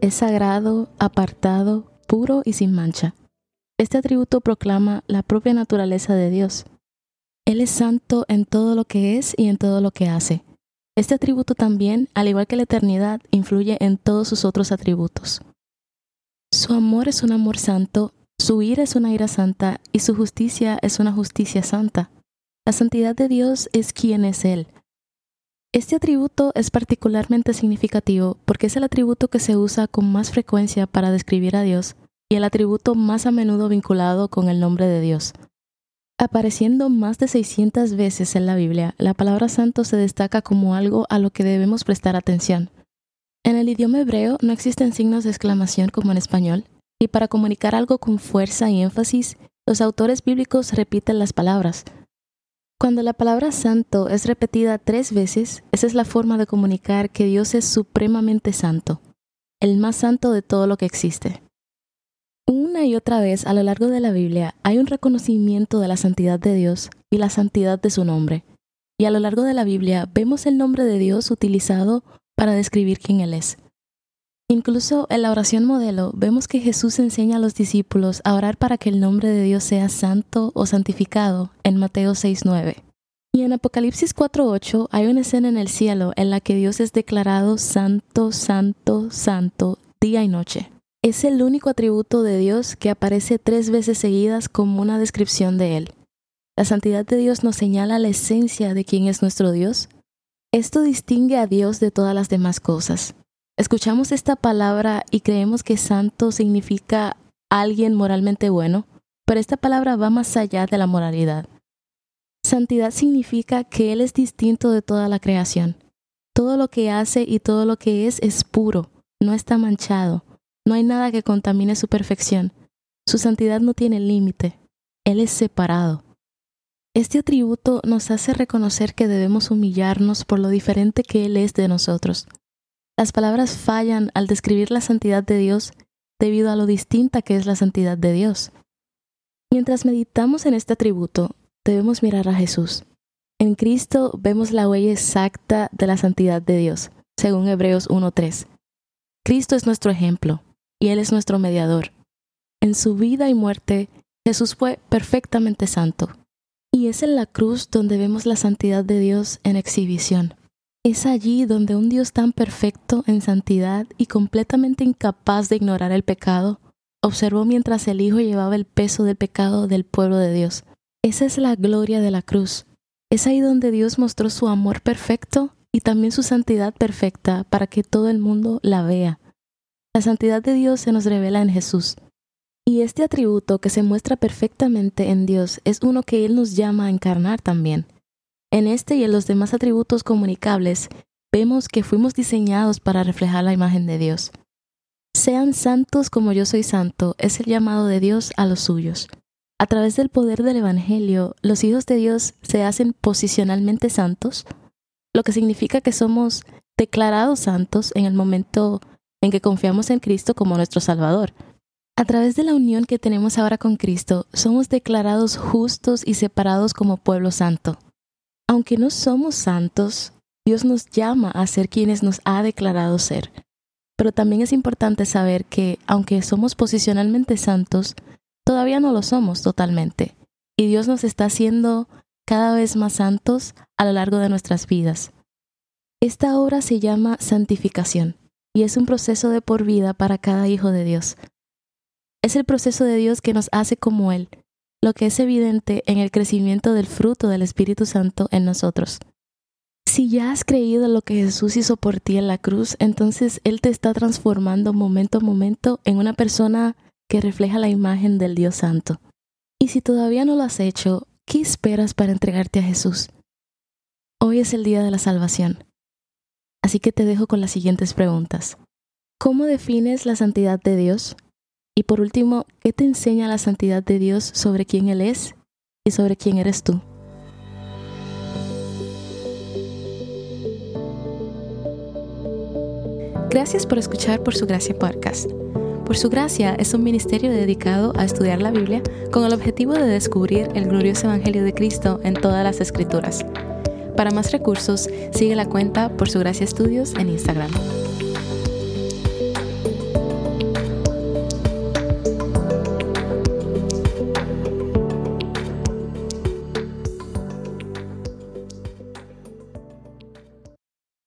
es sagrado, apartado, puro y sin mancha. Este atributo proclama la propia naturaleza de Dios. Él es santo en todo lo que es y en todo lo que hace. Este atributo también, al igual que la eternidad, influye en todos sus otros atributos. Su amor es un amor santo, su ira es una ira santa y su justicia es una justicia santa. La santidad de Dios es quien es Él, este atributo es particularmente significativo porque es el atributo que se usa con más frecuencia para describir a Dios y el atributo más a menudo vinculado con el nombre de Dios. Apareciendo más de 600 veces en la Biblia, la palabra santo se destaca como algo a lo que debemos prestar atención. En el idioma hebreo no existen signos de exclamación como en español, y para comunicar algo con fuerza y énfasis, los autores bíblicos repiten las palabras, cuando la palabra santo es repetida tres veces, esa es la forma de comunicar que Dios es supremamente santo, el más santo de todo lo que existe. Una y otra vez a lo largo de la Biblia hay un reconocimiento de la santidad de Dios y la santidad de su nombre. Y a lo largo de la Biblia vemos el nombre de Dios utilizado para describir quién Él es. Incluso en la oración modelo vemos que Jesús enseña a los discípulos a orar para que el nombre de Dios sea santo o santificado en Mateo 6.9. Y en Apocalipsis 4.8 hay una escena en el cielo en la que Dios es declarado santo, santo, santo, día y noche. Es el único atributo de Dios que aparece tres veces seguidas como una descripción de Él. La santidad de Dios nos señala la esencia de quién es nuestro Dios. Esto distingue a Dios de todas las demás cosas. Escuchamos esta palabra y creemos que santo significa alguien moralmente bueno, pero esta palabra va más allá de la moralidad. Santidad significa que Él es distinto de toda la creación. Todo lo que hace y todo lo que es es puro, no está manchado, no hay nada que contamine su perfección. Su santidad no tiene límite, Él es separado. Este atributo nos hace reconocer que debemos humillarnos por lo diferente que Él es de nosotros. Las palabras fallan al describir la santidad de Dios debido a lo distinta que es la santidad de Dios. Mientras meditamos en este atributo, debemos mirar a Jesús. En Cristo vemos la huella exacta de la santidad de Dios, según Hebreos 1.3. Cristo es nuestro ejemplo y Él es nuestro mediador. En su vida y muerte, Jesús fue perfectamente santo. Y es en la cruz donde vemos la santidad de Dios en exhibición. Es allí donde un Dios tan perfecto en santidad y completamente incapaz de ignorar el pecado, observó mientras el Hijo llevaba el peso del pecado del pueblo de Dios. Esa es la gloria de la cruz. Es ahí donde Dios mostró su amor perfecto y también su santidad perfecta para que todo el mundo la vea. La santidad de Dios se nos revela en Jesús. Y este atributo que se muestra perfectamente en Dios es uno que Él nos llama a encarnar también. En este y en los demás atributos comunicables, vemos que fuimos diseñados para reflejar la imagen de Dios. Sean santos como yo soy santo es el llamado de Dios a los suyos. A través del poder del Evangelio, los hijos de Dios se hacen posicionalmente santos, lo que significa que somos declarados santos en el momento en que confiamos en Cristo como nuestro Salvador. A través de la unión que tenemos ahora con Cristo, somos declarados justos y separados como pueblo santo aunque no somos santos, Dios nos llama a ser quienes nos ha declarado ser. Pero también es importante saber que, aunque somos posicionalmente santos, todavía no lo somos totalmente. Y Dios nos está haciendo cada vez más santos a lo largo de nuestras vidas. Esta obra se llama santificación y es un proceso de por vida para cada hijo de Dios. Es el proceso de Dios que nos hace como Él, lo que es evidente en el crecimiento del fruto del Espíritu Santo en nosotros. Si ya has creído lo que Jesús hizo por ti en la cruz, entonces Él te está transformando momento a momento en una persona que refleja la imagen del Dios Santo. Y si todavía no lo has hecho, ¿qué esperas para entregarte a Jesús? Hoy es el día de la salvación. Así que te dejo con las siguientes preguntas. ¿Cómo defines la santidad de Dios? Y por último, ¿qué te enseña la santidad de Dios sobre quién Él es y sobre quién eres tú? Gracias por escuchar Por Su Gracia Podcast. Por Su Gracia es un ministerio dedicado a estudiar la Biblia con el objetivo de descubrir el glorioso Evangelio de Cristo en todas las Escrituras. Para más recursos, sigue la cuenta Por Su Gracia Estudios en Instagram.